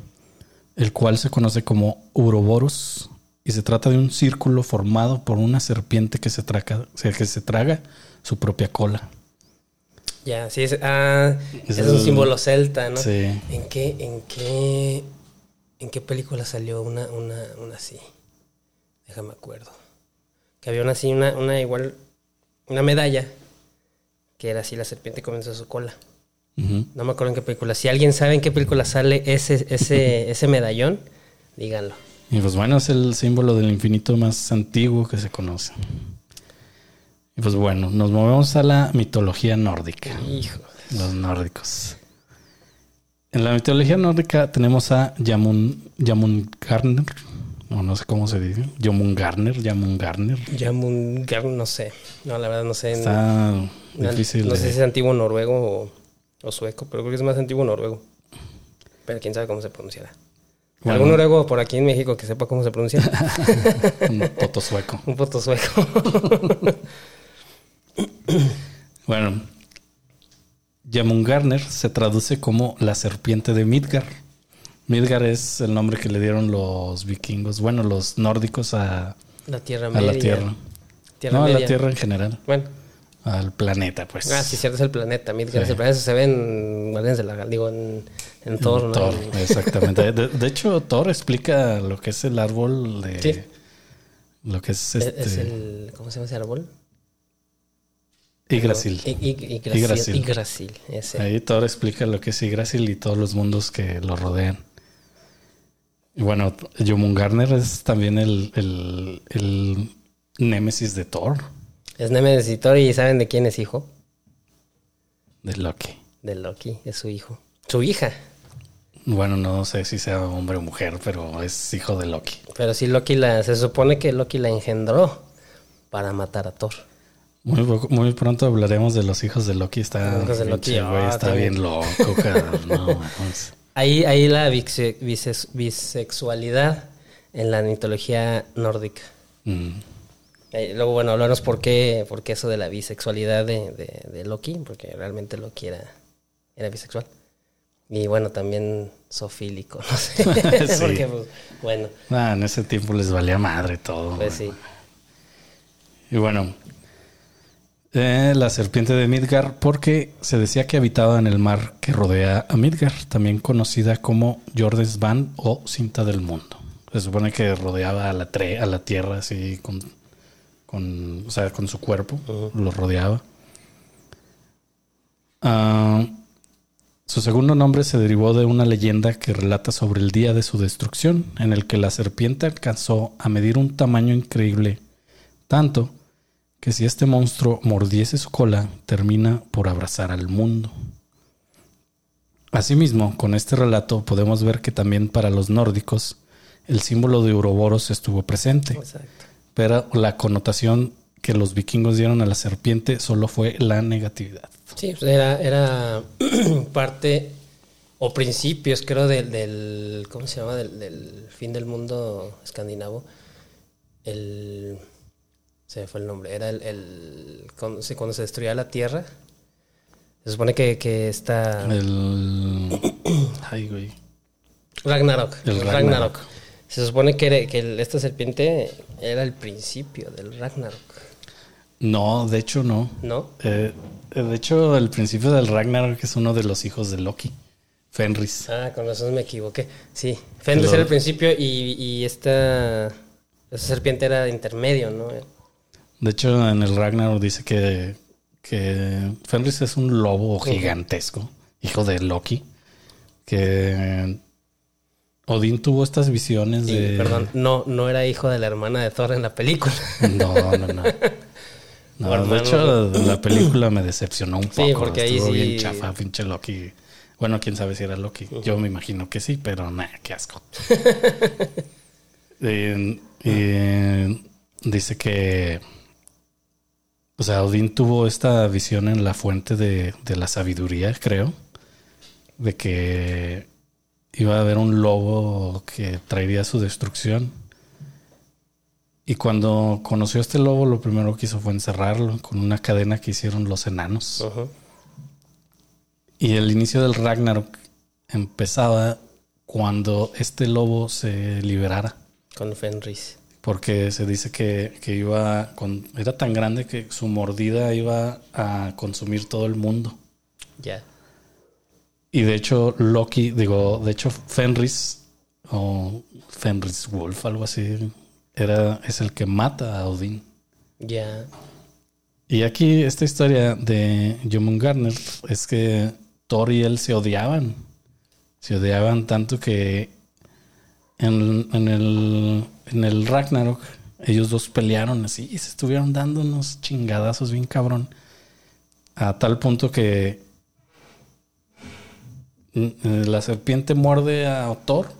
el cual se conoce como Ouroboros, y se trata de un círculo formado por una serpiente que se traga, que se traga su propia cola. Ya, sí, es, ah, Es un el- símbolo celta, ¿no? Sí. ¿En qué, en qué, en qué película salió una, una, una así? Déjame acuerdo. Que había una así, una, una igual, una medalla, que era así, la serpiente comienza su cola. No me acuerdo en qué película. Si alguien sabe en qué película sale ese, ese, ese medallón, díganlo. Y pues bueno, es el símbolo del infinito más antiguo que se conoce. Y pues bueno, nos movemos a la mitología nórdica, Hijo. los nórdicos. En la mitología nórdica tenemos a Jamun, Jamungarner, o no sé cómo se dice, Jomungarner, Jamungarner. Jamungar, no sé. No, la verdad no sé. Está no, difícil. no sé si es antiguo noruego o, o sueco, pero creo que es más antiguo noruego. Pero quién sabe cómo se pronunciará. Bueno. ¿Algún noruego por aquí en México que sepa cómo se pronuncia? un poto sueco. Un puto sueco. Bueno, Jamungarner se traduce como la serpiente de Midgar. Midgar es el nombre que le dieron los vikingos, bueno, los nórdicos a, la Tierra a Media. la Tierra. Tierra no, a la Tierra en general, Bueno, al planeta, pues. ah, sí, cierto, es el planeta. Midgard es el planeta. Se ve en Guardianes de la digo, en, en Thor, ¿no? Thor, En- exactamente. De, de hecho, Thor explica lo que es el árbol de... Sí. Lo que es es- este... es el, ¿Cómo se llama ese árbol? Yggdrasil. Yggdrasil. Yggdrasil. Ahí Thor explica lo que es Yggdrasil y todos los mundos que lo rodean. Y bueno, Jomungarner es también el, el, el némesis de Thor, Es Nemesis y Thor, y ¿saben de quién es hijo? de Loki. De Loki, es su hijo. Su hija. Bueno, no sé si sea hombre o mujer, pero es hijo de Loki. Pero sí, Loki la. Se supone que Loki la engendró para matar a Thor. Muy, poco- muy pronto hablaremos de los hijos de Loki. Está, Los hijos de Loki, pinche güey, ah, está bien loco. No. Ahí, ahí la bise- bises- bisexualidad en la mitología nórdica. Mm. Eh, luego, bueno, hablarnos por qué, por qué eso de la bisexualidad de, de- de Loki, porque realmente Loki era, era bisexual. Y bueno, también sofílico, no sé. Sí. Porque, pues, bueno, Ah, en ese tiempo les valía madre todo. pues sí. Y bueno, eh, la serpiente de Midgar, porque se decía que habitaba en el mar que rodea a Midgar, también conocida como Jordes Van o cinta del mundo. Se supone que rodeaba a la, tre- a la tierra así con, con, o sea, con su cuerpo, lo rodeaba. Ah, su segundo nombre se derivó de una leyenda que relata sobre el día de su destrucción, en el que la serpiente alcanzó a medir un tamaño increíble, tanto que si este monstruo mordiese su cola, termina por abrazar al mundo. Asimismo, con este relato podemos ver que también para los nórdicos el símbolo de Ouroboros estuvo presente, Exacto. pero la connotación que los vikingos dieron a la serpiente solo fue la negatividad. Sí, pues era, era parte o principios, creo, del, del ¿cómo se llama? Del, del fin del mundo escandinavo. El, se fue el nombre, era el, el cuando, se, cuando se destruía la tierra. Se supone que, que esta El... Ay, güey. Ragnarok, El Ragnarok. Ragnarok. Se supone que, era- que el- esta serpiente era el principio del Ragnarok, No, de hecho no. ¿no? Eh, de hecho, el principio del Ragnarok es uno de los hijos de Loki, Fenris. Ah, con razón me equivoqué. Sí, Fenris Lo- era el principio y, y esta, esta serpiente era intermedio, ¿no? De hecho, en el Ragnarok dice que, que Fenris es un lobo gigantesco, hijo de Loki, que Odín tuvo estas visiones Y, de... Perdón, no, no era hijo de la hermana de Thor en la película. No, no, no. De hermano. hecho, la película me decepcionó un poco. Sí, porque ahí Estuvo sí- bien chafa, pinche Loki. Bueno, quién sabe si era Loki. Yo me imagino que sí, pero nah, qué asco. Eh, eh, dice que. O sea, Odín tuvo esta visión en la fuente de, de la sabiduría, creo. De que iba a haber un lobo que traería su destrucción. Y cuando conoció a este lobo, lo primero que hizo fue encerrarlo con una cadena que hicieron los enanos. Y el inicio del Ragnarok empezaba cuando este lobo se liberara. Con Fenris. Porque se dice que, que iba con, era tan grande que su mordida iba a consumir todo el mundo. Ya. Y de hecho, Loki, digo, de hecho, Fenris o Fenris Wolf, algo así, era, es el que mata a Odín. Ya. Y aquí esta historia de Garner es que Thor y él se odiaban. Se odiaban tanto que en, el, en el Ragnarok ellos dos pelearon así y se estuvieron dando unos chingadazos bien cabrón. A tal punto que mm, eh, la serpiente muerde a Thor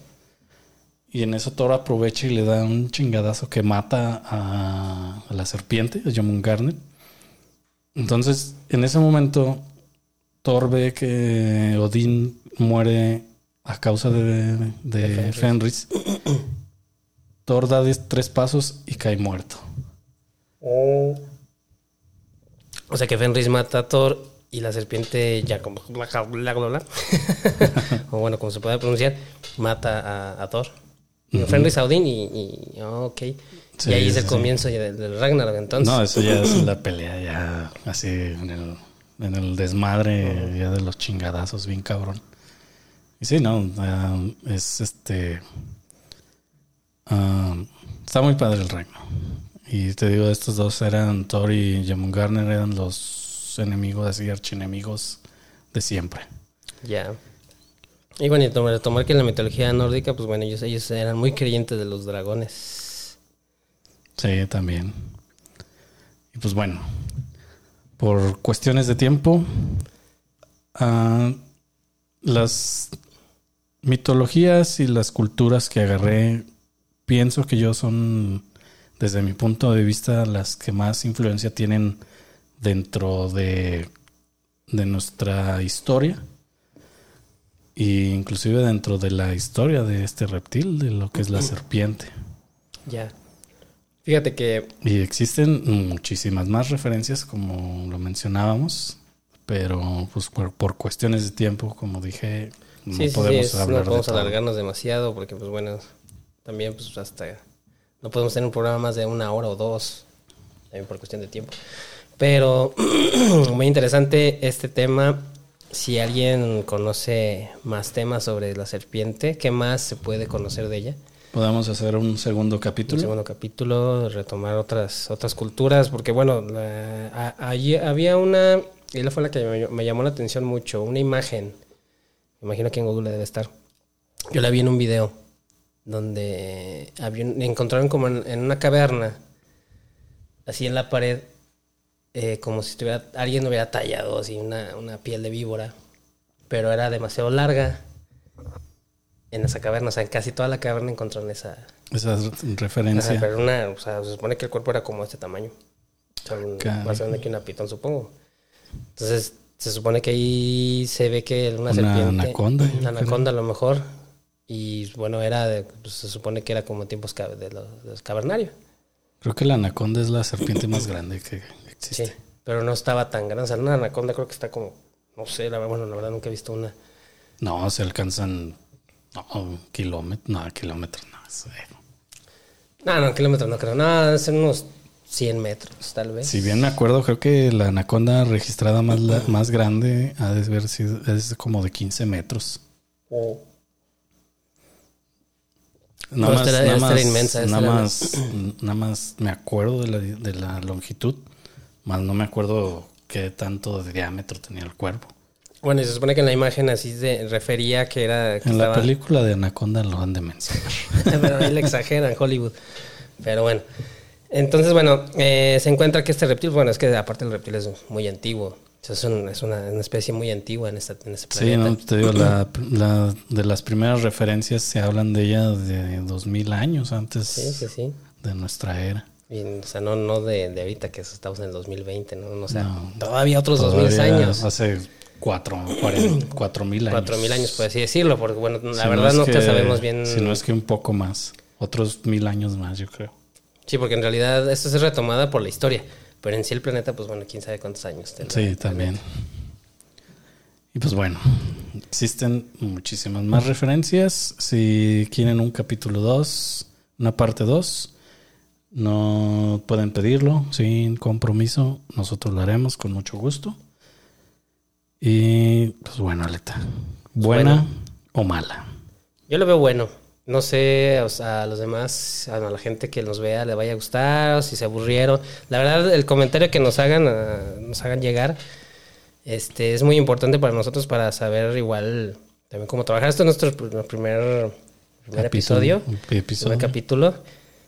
y en eso Thor aprovecha y le da un chingadazo que mata a, la serpiente, a Garner. Entonces, en ese momento, Thor ve que Odín muere a causa de, de De Fenris. Thor da tres pasos y cae muerto. O sea que Fenris mata a Thor y la serpiente ya como o bueno, como se puede pronunciar, mata a, a Thor. Digo, Fenris a Odín y, y ok. Sí, y ahí es el sí. comienzo del, del Ragnarok entonces. No, eso ya es la pelea, ya así en el, en el desmadre, ya de los chingadazos, bien cabrón. Y sí, no, ah, es este. ah, está muy padre el reino. Y te digo, estos dos eran Thor y Garner eran los enemigos, así, archienemigos de siempre. Ya. Y bueno, y tomar, tomar que en la mitología nórdica, pues bueno, ellos, ellos eran muy creyentes de los dragones. Sí, también. Y pues bueno, por cuestiones de tiempo, ah, las mitologías y las culturas que agarré, pienso que yo son, desde mi punto de vista, las que más influencia tienen dentro de, de nuestra historia. E inclusive dentro de la historia de este reptil, de lo que es la serpiente. Ya. Fíjate que Y existen muchísimas más referencias, como lo mencionábamos, pero pues por, por cuestiones de tiempo, como dije, no Sí, sí, sí, podemos es- hablar no de podemos todo. alargarnos demasiado porque, pues bueno, también pues hasta no podemos tener un programa más de una hora o dos, también por cuestión de tiempo. Pero muy interesante este tema. Si alguien conoce más temas sobre la serpiente, ¿qué más se puede conocer de ella? Podemos hacer un segundo Un capítulo. segundo capítulo, retomar otras otras culturas, porque bueno, la- a- allí había una, y la fue la que me, me llamó la atención mucho, una imagen, me imagino que en Google debe estar. Yo la vi en un video, donde había, encontraron como en, en una caverna, así en la pared, eh, como si estuviera, alguien hubiera tallado así una, una piel de víbora, pero era demasiado larga. En esa caverna, o sea, en casi toda la caverna encontraron esa, Esa Ajá, referencia. pero una, o sea, se supone que el cuerpo era como este tamaño. O sea, un- más grande que una pitón, supongo. Entonces, se supone que ahí se ve que una, Una serpiente. anaconda, Una anaconda a lo mejor. Y bueno, era de- pues, se supone que era como tiempos de los, de los cavernarios. Creo que la anaconda es la serpiente más grande que existe. Sí. Pero no estaba tan grande. O sea, una anaconda creo que está como. No sé, la, verdad- bueno, la verdad nunca he visto una. No, se alcanzan no, kilómetros, no, kilómetros, no. sé. No, no, kilómetros no creo. No, deben ser unos 100 metros, tal vez. Si bien me acuerdo, creo que la anaconda registrada más, la- más grande ha de haber sido es como de 15 metros. O- Nada No, más, era- nada más- inmensa, nada más, nada más me acuerdo de la, de la longitud, más no me acuerdo qué tanto de diámetro tenía el cuerpo. Bueno, y se supone que en la imagen así se refería que era... Que En la película de Anaconda lo han de mencionar. Pero ahí le exageran, Hollywood. Pero bueno. Entonces, bueno, eh, se encuentra que este reptil, bueno, es que aparte el reptil es muy antiguo. Es, un- es una, una especie muy antigua en, esta, en este Sí, planeta. no, te digo, la, la- de las primeras referencias se hablan de ella de 2000 años antes Sí, sí, sí. de nuestra era. Y, o sea, no, no de, de ahorita que estamos en el 2020, ¿no? O sea, No. todavía otros 2000 Todavía años. Hace cuatro, cuarenta- cuatro mil años. 4000 años, por así decirlo, porque bueno, la Si no verdad es no, que- te sabemos bien. Si no es que un poco más. Otros mil años más, yo creo. Sí, porque en realidad esto es retomada por la historia. Pero en sí el planeta, pues bueno, quién sabe cuántos años. tendrá. Sí, también. Y pues bueno, existen muchísimas más referencias. Si quieren un capítulo 2, una parte 2, no pueden pedirlo sin compromiso. Nosotros lo haremos con mucho gusto. Y pues bueno, Aleta. ¿Buena Bueno. o mala? Yo lo veo bueno. No sé o sea, a los demás, a la gente que nos vea le vaya a gustar, o si se aburrieron. La verdad, el comentario que nos hagan, ah, nos hagan llegar, este, es muy importante para nosotros para saber igual también cómo trabajar. Esto es nuestro pr- primer, primer episodio, Episodio. primer capítulo.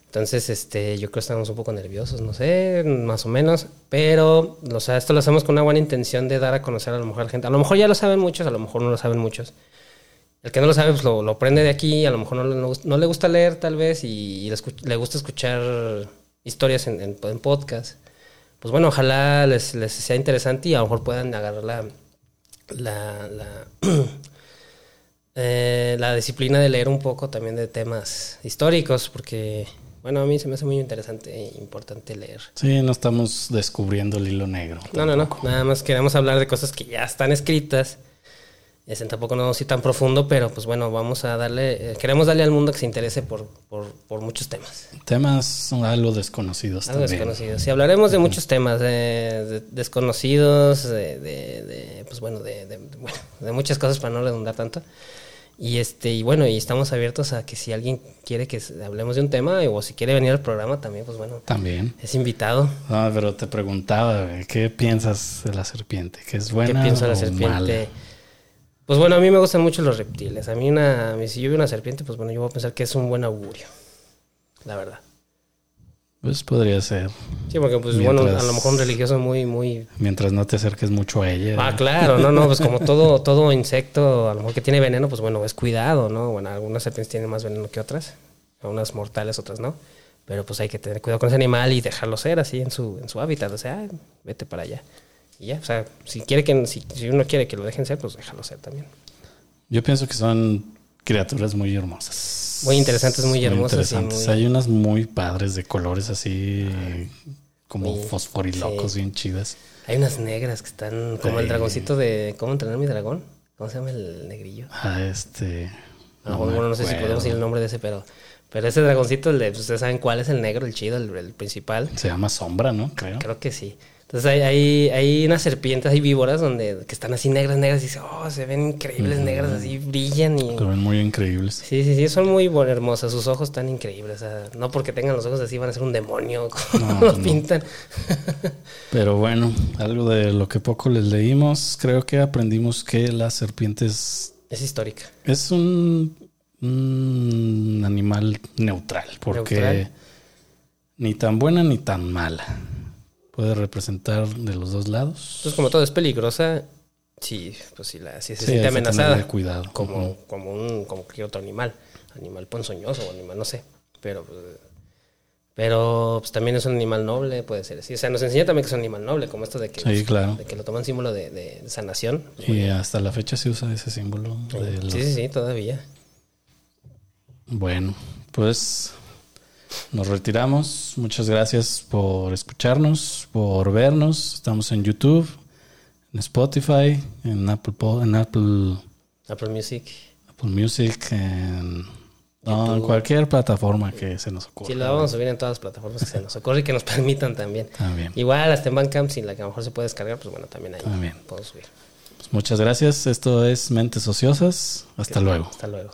Entonces, este, yo creo que estamos un poco nerviosos, no sé, más o menos. Pero, o sea, esto lo hacemos con una buena intención de dar a conocer a lo mejor a la gente. A lo mejor ya lo saben muchos, a lo mejor no lo saben muchos. El que no lo sabe, pues lo, lo aprende de aquí, a lo mejor no, le- no, no le gusta leer tal vez y, le, escu- le gusta escuchar historias en, en, en podcast. Pues bueno, ojalá les, les sea interesante y a lo mejor puedan agarrar la, la, la, eh, la disciplina de leer un poco también de temas históricos, porque bueno, a mí se me hace muy interesante e importante leer. Sí, no estamos descubriendo el hilo negro. No, no, no. Nada más queremos hablar de cosas que ya están escritas. Ese tampoco no así tan profundo, pero pues bueno, vamos a darle, eh, queremos darle al mundo que se interese por, por, por muchos temas. Temas algo desconocidos Algo también. desconocidos. Si hablaremos de muchos temas, de, de- desconocidos, de, de- de, pues bueno, de, de- bueno, de muchas cosas para no redundar tanto. Y este, y bueno, y estamos abiertos a que si alguien quiere que hablemos de un tema o si quiere venir al programa también, pues bueno, También. es invitado. Ah, pero te preguntaba, ¿qué piensas de la serpiente? ¿Que es buena ¿Qué pienso de la serpiente? mala? Pues bueno, a mí me gustan mucho los reptiles. A mí una, si yo veo una serpiente, pues bueno, yo voy a pensar que es un buen augurio. La verdad. Pues podría ser, Sí, porque pues bueno, Mientras- a lo mejor un religioso muy, muy... mientras no te acerques mucho a ella. Ah, claro, no, no, pues como todo, todo insecto, a lo mejor que tiene veneno, pues bueno, es cuidado, ¿no? Bueno, algunas serpientes tienen más veneno que otras. Unas mortales, otras no. Pero pues hay que tener cuidado con ese animal y dejarlo ser así en su, en su hábitat. O sea, "Ay, vete para allá. Y ya, o sea, si quiere que, si, si uno quiere que lo dejen ser, pues déjalo ser también. Yo pienso que son criaturas muy hermosas. Muy interesantes, muy hermosas y interesantes. muy- Hay unas muy padres de colores así como Muy- fosforilocos, sí. bien chidas. Hay unas negras que están como el Sí. dragoncito de ¿Cómo entrenar mi dragón? ¿Cómo se llama el negrillo? Ah, este. Ah, bueno, no sé si podemos decir el nombre de ese, pero. Pero ese dragoncito, el de, pues, ustedes saben cuál es el negro, el chido, el, el principal. Se llama Sombra, ¿no? Creo. Creo que sí. Entonces hay, hay, hay unas serpientes, hay víboras donde que están así negras, negras, y dice, oh, se ven increíbles, negras, así brillan y. Se ven muy increíbles. Sí, sí, sí, son muy hermosas, sus ojos están increíbles. O sea, no porque tengan los ojos así van a ser un demonio, como No, los no. pintan. Pero bueno, algo de lo que poco les leímos, creo que aprendimos que las serpientes es histórica. es un, un animal neutral, porque Neutral. ni tan buena ni tan mala. Puede representar de los dos lados. Entonces, como todo es peligrosa, sí, pues sí, la, sí se Sí, siente amenazada. cuidado. Como, como, un, como cualquier otro animal. Animal ponzoñoso o animal, no sé. Pero, pues, pero pues, también es un animal noble, puede ser. Sí, o sea, nos enseña también que es un animal noble, como esto de que, Sí, pues, claro. de que lo toman símbolo de, de sanación. Y hasta la fecha se usa ese símbolo. de los- Sí, sí, sí, todavía. Bueno, pues nos retiramos. Muchas gracias por escucharnos, por vernos. Estamos en YouTube, en Spotify, en Apple, en Apple, Apple Music. Apple Music, en, no, en YouTube. cualquier plataforma que se nos ocurra. Sí, lo vamos a subir en todas las plataformas que se nos ocurre y que nos permitan también. También. Igual hasta en Bandcamp, si la que a lo mejor se puede descargar, pues bueno, también ahí También. podemos subir. Pues muchas gracias. Esto es Mentes Ociosas. Hasta luego. Hasta luego.